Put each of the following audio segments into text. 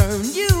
turn you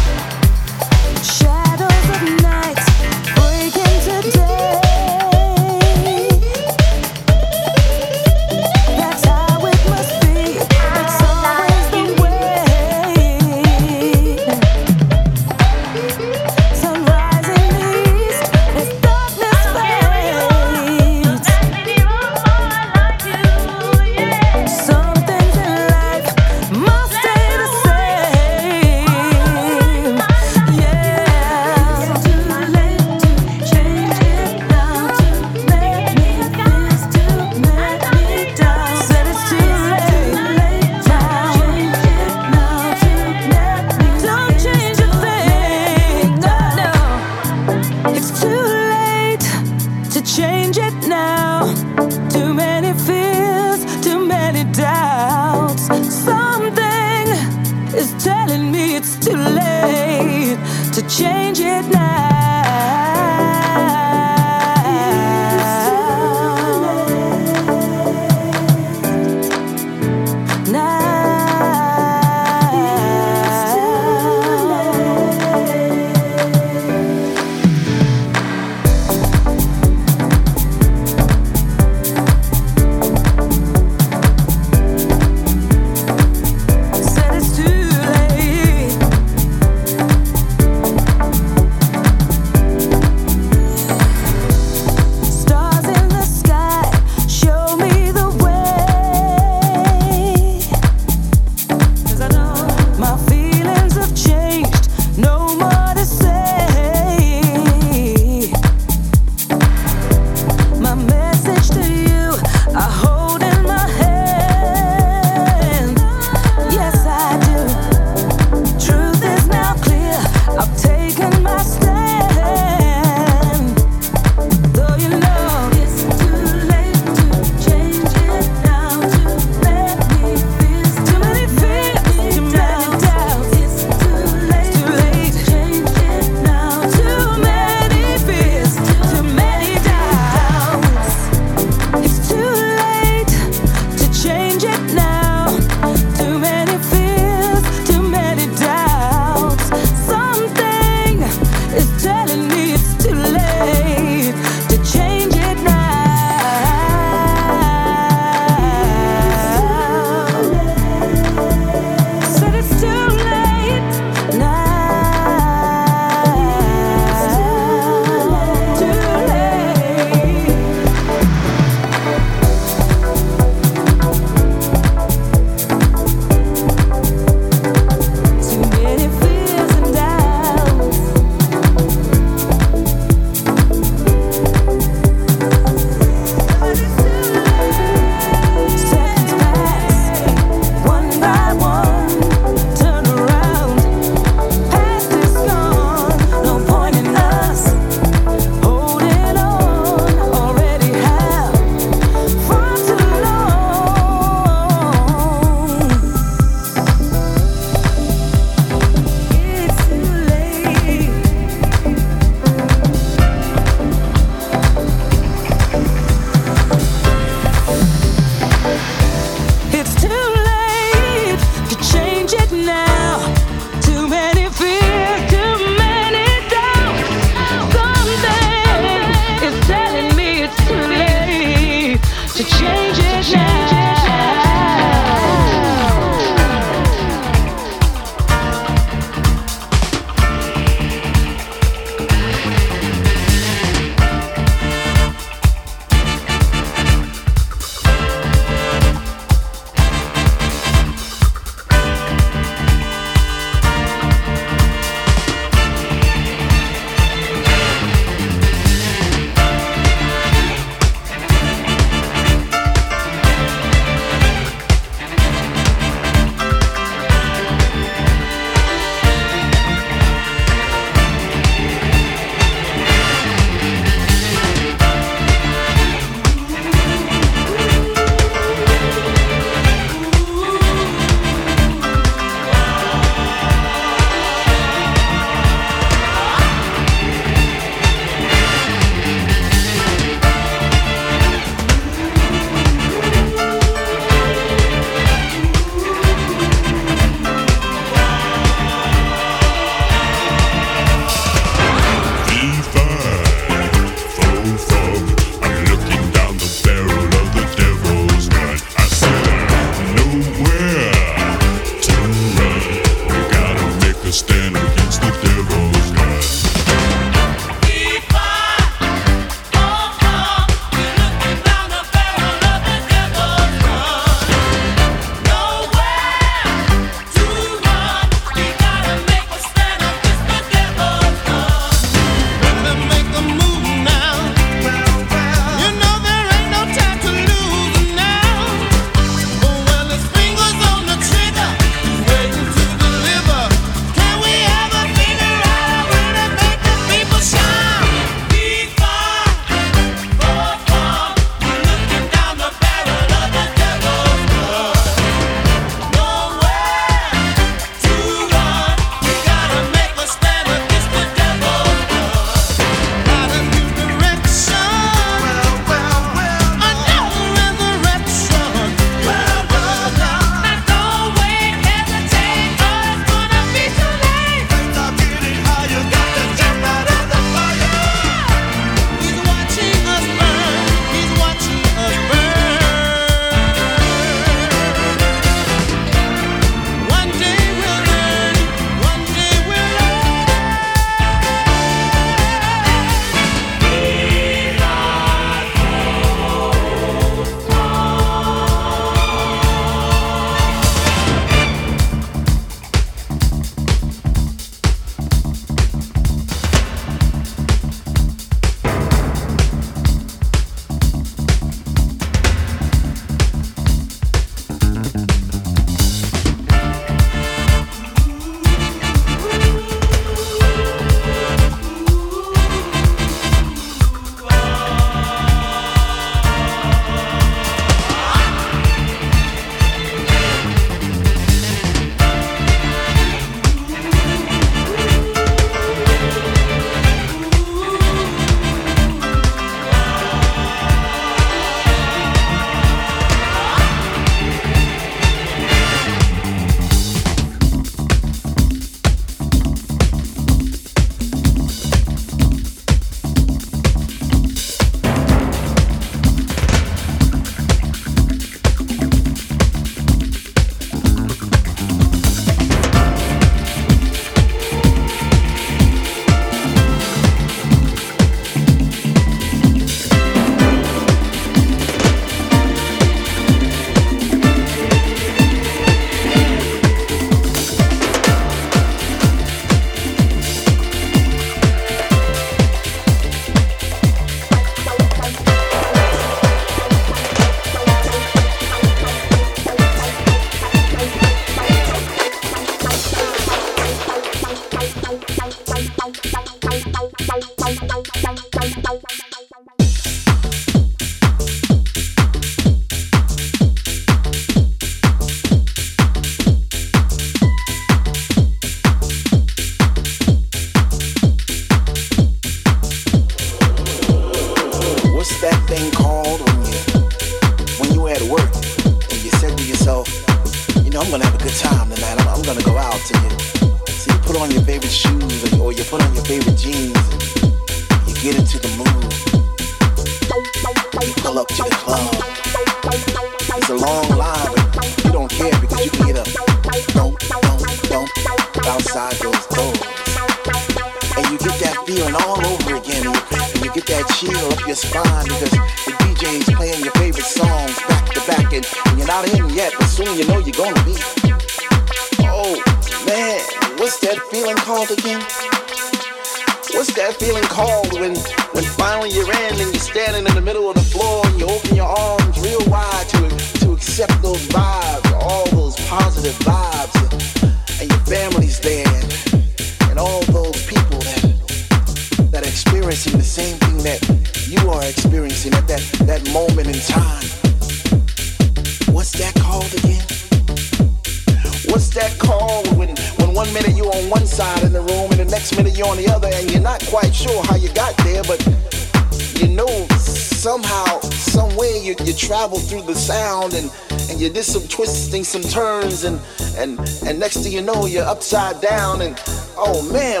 you know, you're upside down and oh man,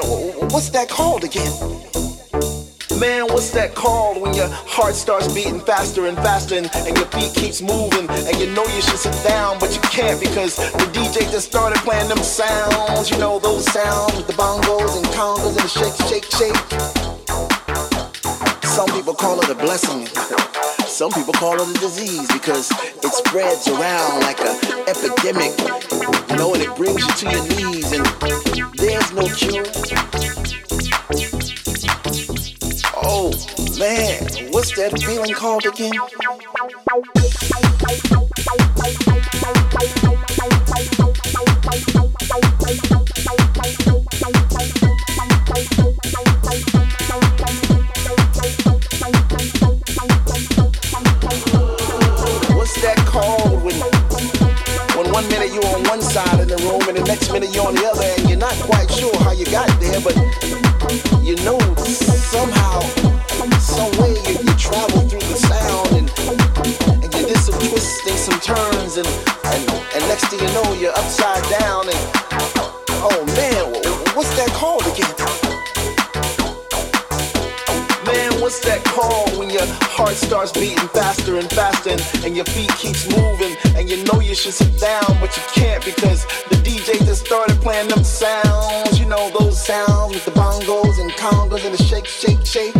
what's that called again? Man, what's that called when your heart starts beating faster and faster and, and your feet keeps moving and you know you should sit down but you can't because the DJ just started playing them sounds, you know those sounds with the bongos and congas and the shake, shake, shake. Some people call it a blessing. Some people call it a disease because it spreads around like an epidemic, you know, and it brings you to your knees and there's no cure. Oh man, what's that feeling called again? And the next minute you're on the other and you're not quite sure how you got there, but you know somehow, some way you, you travel through the sound and, and you did some twisting, some turns, and, and, and next thing you know you're upside down and oh man, what's that called again? Man, what's that called when your heart starts beating faster and faster and, and your feet keeps moving and you know you should sit down but you can't because DJ just started playing them sounds, you know those sounds with the bongos and congas and the shake, shake, shake.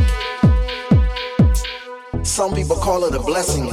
Some people call it a blessing.